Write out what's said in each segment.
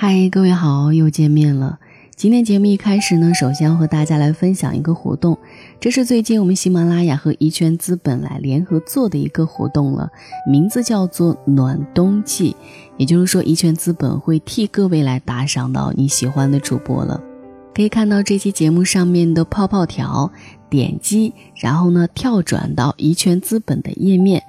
嗨，各位好，又见面了。今天节目一开始呢，首先要和大家来分享一个活动，这是最近我们喜马拉雅和一圈资本来联合做的一个活动了，名字叫做暖冬季。也就是说，一圈资本会替各位来打赏到你喜欢的主播了。可以看到这期节目上面的泡泡条，点击然后呢跳转到怡泉资本的页面，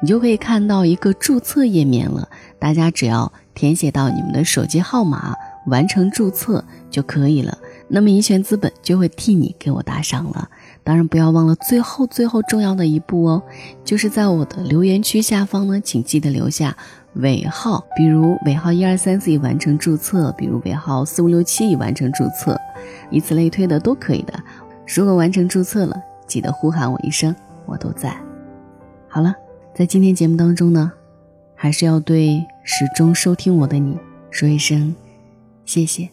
你就可以看到一个注册页面了。大家只要。填写到你们的手机号码，完成注册就可以了。那么，怡泉资本就会替你给我打赏了。当然，不要忘了最后最后重要的一步哦，就是在我的留言区下方呢，请记得留下尾号，比如尾号一二三四已完成注册，比如尾号四五六七已完成注册，以此类推的都可以的。如果完成注册了，记得呼喊我一声，我都在。好了，在今天节目当中呢。还是要对始终收听我的你说一声谢谢，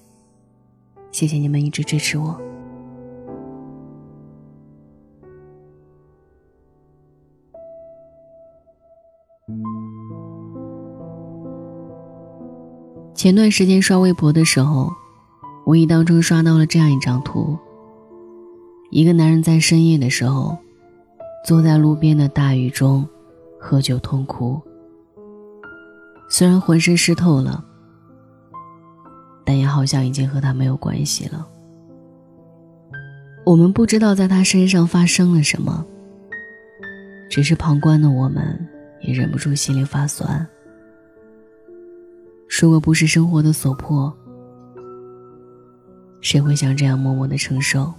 谢谢你们一直支持我。前段时间刷微博的时候，无意当中刷到了这样一张图：一个男人在深夜的时候，坐在路边的大雨中，喝酒痛哭。虽然浑身湿透了，但也好像已经和他没有关系了。我们不知道在他身上发生了什么，只是旁观的我们也忍不住心里发酸。如果不是生活的所迫，谁会像这样默默的承受？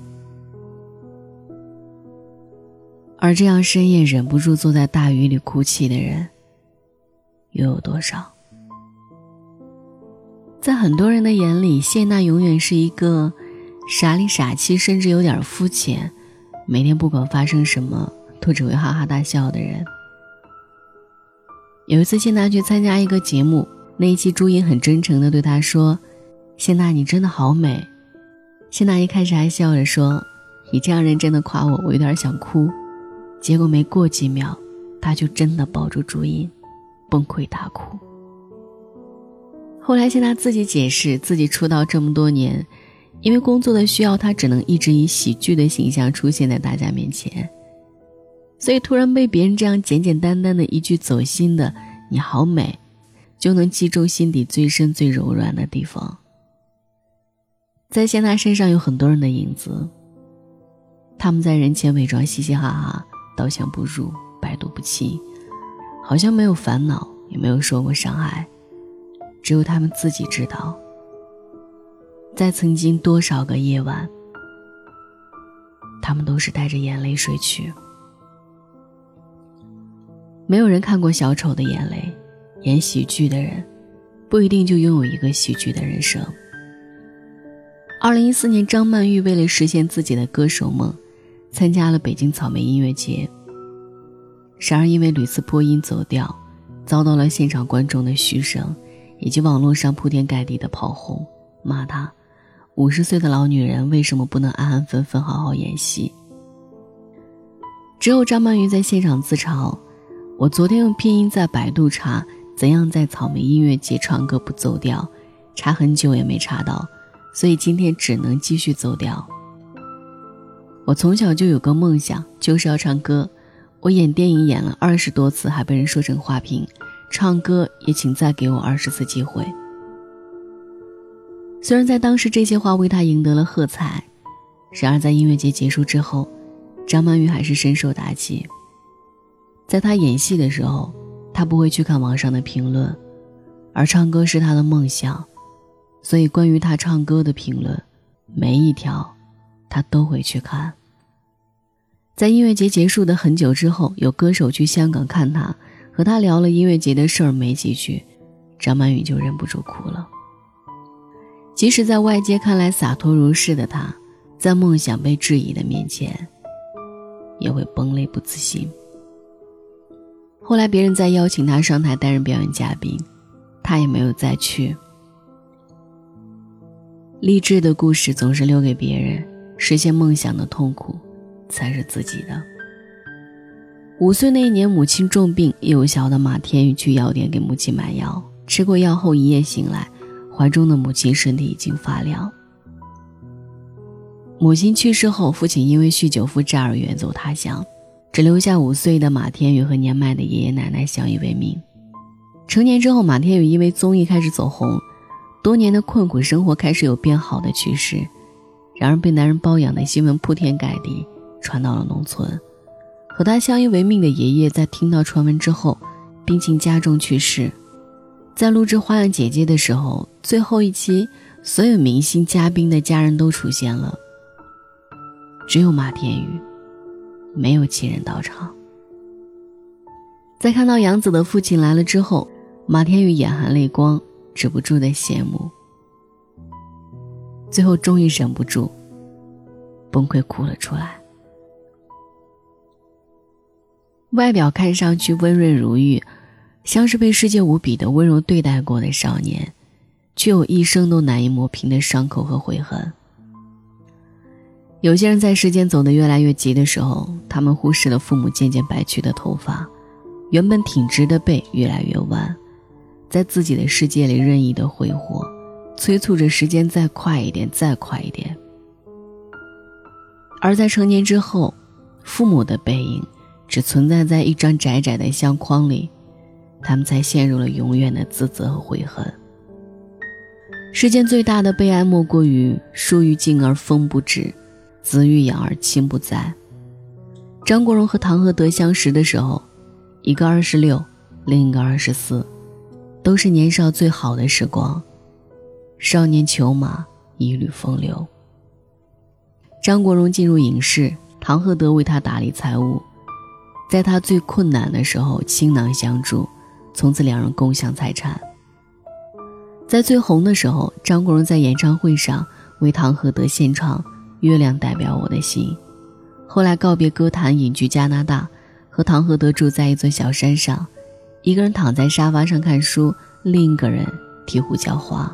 而这样深夜忍不住坐在大雨里哭泣的人。又有多少？在很多人的眼里，谢娜永远是一个傻里傻气，甚至有点肤浅，每天不管发生什么都只会哈哈大笑的人。有一次，谢娜去参加一个节目，那一期朱茵很真诚的对她说：“谢娜，你真的好美。”谢娜一开始还笑着说：“你这样认真的夸我，我有点想哭。”结果没过几秒，他就真的抱住朱茵。崩溃大哭。后来，现他自己解释，自己出道这么多年，因为工作的需要，他只能一直以喜剧的形象出现在大家面前。所以，突然被别人这样简简单单的一句走心的“你好美”，就能击中心底最深、最柔软的地方。在谢娜身上有很多人的影子，他们在人前伪装嘻嘻哈哈，刀枪不入，百毒不侵。好像没有烦恼，也没有受过伤害，只有他们自己知道，在曾经多少个夜晚，他们都是带着眼泪睡去。没有人看过小丑的眼泪，演喜剧的人，不一定就拥有一个喜剧的人生。二零一四年，张曼玉为了实现自己的歌手梦，参加了北京草莓音乐节。然而，因为屡次播音走调，遭到了现场观众的嘘声，以及网络上铺天盖地的炮轰，骂他五十岁的老女人为什么不能安安分分好好演戏？只有张曼玉在现场自嘲：“我昨天用拼音在百度查怎样在草莓音乐节唱歌不走调，查很久也没查到，所以今天只能继续走调。我从小就有个梦想，就是要唱歌。”我演电影演了二十多次，还被人说成花瓶；唱歌也请再给我二十次机会。虽然在当时这些话为他赢得了喝彩，然而在音乐节结束之后，张曼玉还是深受打击。在他演戏的时候，他不会去看网上的评论，而唱歌是他的梦想，所以关于他唱歌的评论，每一条，他都会去看。在音乐节结束的很久之后，有歌手去香港看他，和他聊了音乐节的事儿，没几句，张曼玉就忍不住哭了。即使在外界看来洒脱如是的他，在梦想被质疑的面前，也会崩泪不自信。后来别人再邀请他上台担任表演嘉宾，他也没有再去。励志的故事总是留给别人，实现梦想的痛苦。才是自己的。五岁那一年，母亲重病，幼小的马天宇去药店给母亲买药，吃过药后一夜醒来，怀中的母亲身体已经发凉。母亲去世后，父亲因为酗酒负债而远走他乡，只留下五岁的马天宇和年迈的爷爷奶奶相依为命。成年之后，马天宇因为综艺开始走红，多年的困苦生活开始有变好的趋势。然而，被男人包养的新闻铺天盖地，传到了农村。和他相依为命的爷爷在听到传闻之后，病情加重去世。在录制《花样姐姐》的时候，最后一期，所有明星嘉宾的家人都出现了，只有马天宇没有亲人到场。在看到杨紫的父亲来了之后，马天宇眼含泪光，止不住的羡慕。最后终于忍不住，崩溃哭了出来。外表看上去温润如玉，像是被世界无比的温柔对待过的少年，却有一生都难以抹平的伤口和悔恨。有些人在时间走得越来越急的时候，他们忽视了父母渐渐白去的头发，原本挺直的背越来越弯，在自己的世界里任意的挥霍。催促着时间再快一点，再快一点。而在成年之后，父母的背影只存在在一张窄窄的相框里，他们才陷入了永远的自责和悔恨。世间最大的悲哀，莫过于树欲静而风不止，子欲养而亲不在。张国荣和唐鹤德相识的时候，一个二十六，另一个二十四，都是年少最好的时光。少年裘马，一缕风流。张国荣进入影视，唐鹤德为他打理财务，在他最困难的时候倾囊相助，从此两人共享财产。在最红的时候，张国荣在演唱会上为唐鹤德献唱《月亮代表我的心》，后来告别歌坛，隐居加拿大，和唐鹤德住在一座小山上，一个人躺在沙发上看书，另一个人醍醐浇花。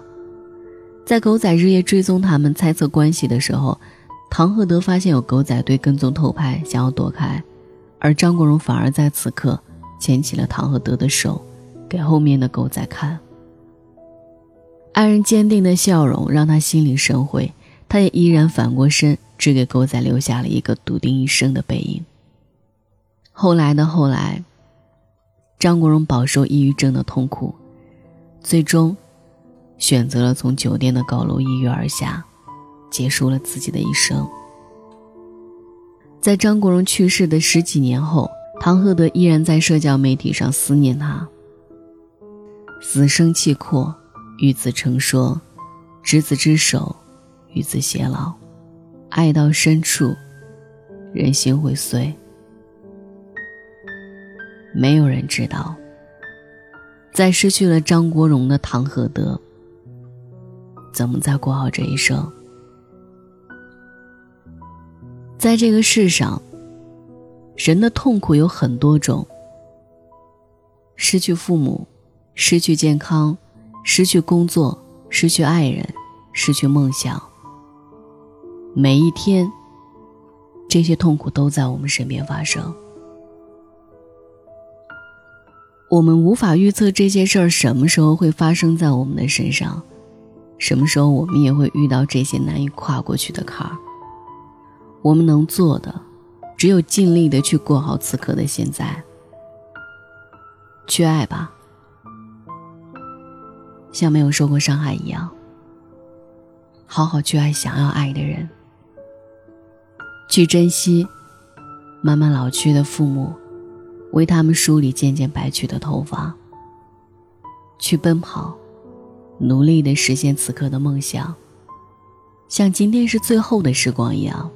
在狗仔日夜追踪他们、猜测关系的时候，唐鹤德发现有狗仔队跟踪偷拍，想要躲开，而张国荣反而在此刻牵起了唐鹤德的手，给后面的狗仔看。爱人坚定的笑容让他心领神会，他也依然反过身，只给狗仔留下了一个笃定一生的背影。后来的后来，张国荣饱受抑郁症的痛苦，最终。选择了从酒店的高楼一跃而下，结束了自己的一生。在张国荣去世的十几年后，唐鹤德依然在社交媒体上思念他。死生契阔，与子成说，执子之手，与子偕老，爱到深处，人心会碎。没有人知道，在失去了张国荣的唐鹤德。怎么再过好这一生？在这个世上，人的痛苦有很多种：失去父母，失去健康，失去工作，失去爱人，失去梦想。每一天，这些痛苦都在我们身边发生。我们无法预测这些事儿什么时候会发生在我们的身上。什么时候我们也会遇到这些难以跨过去的坎儿？我们能做的，只有尽力的去过好此刻的现在，去爱吧，像没有受过伤害一样，好好去爱想要爱的人，去珍惜慢慢老去的父母，为他们梳理渐渐白去的头发，去奔跑。努力的实现此刻的梦想像今天是最后的时光一样。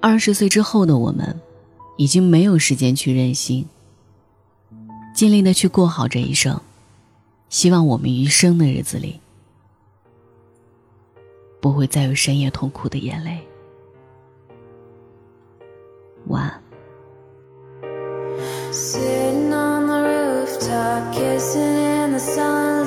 二十岁之后的我们已经没有时间去任性尽力的去过好这一生希望我们余生的日子里不会再有深夜痛苦的眼泪。晚安。sun.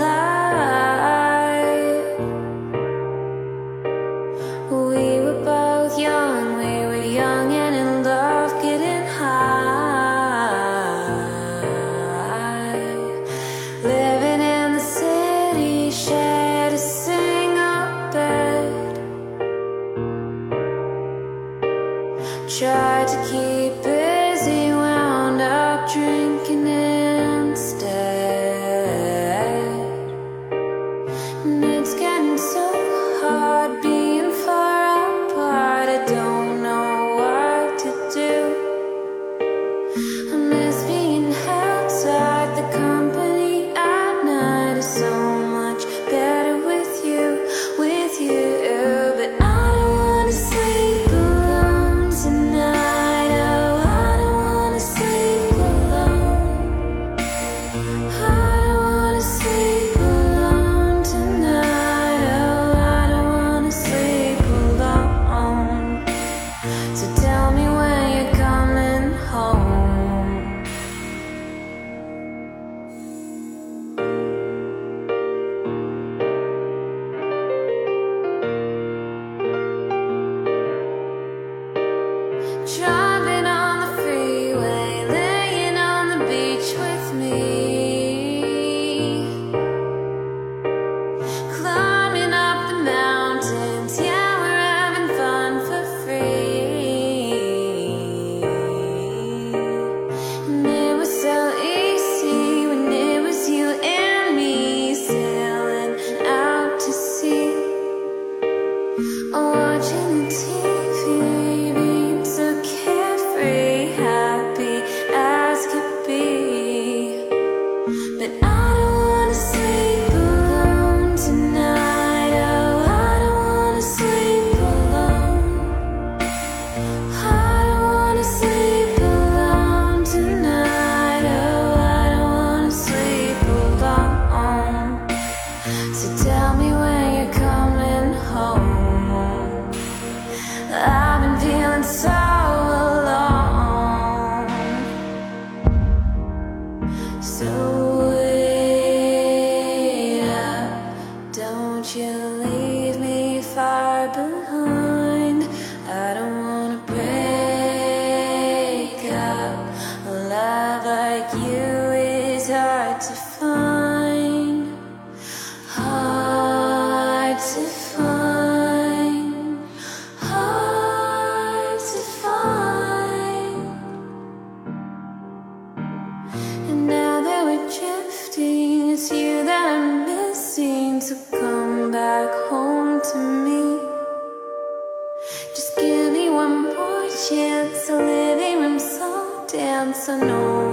dance, so know.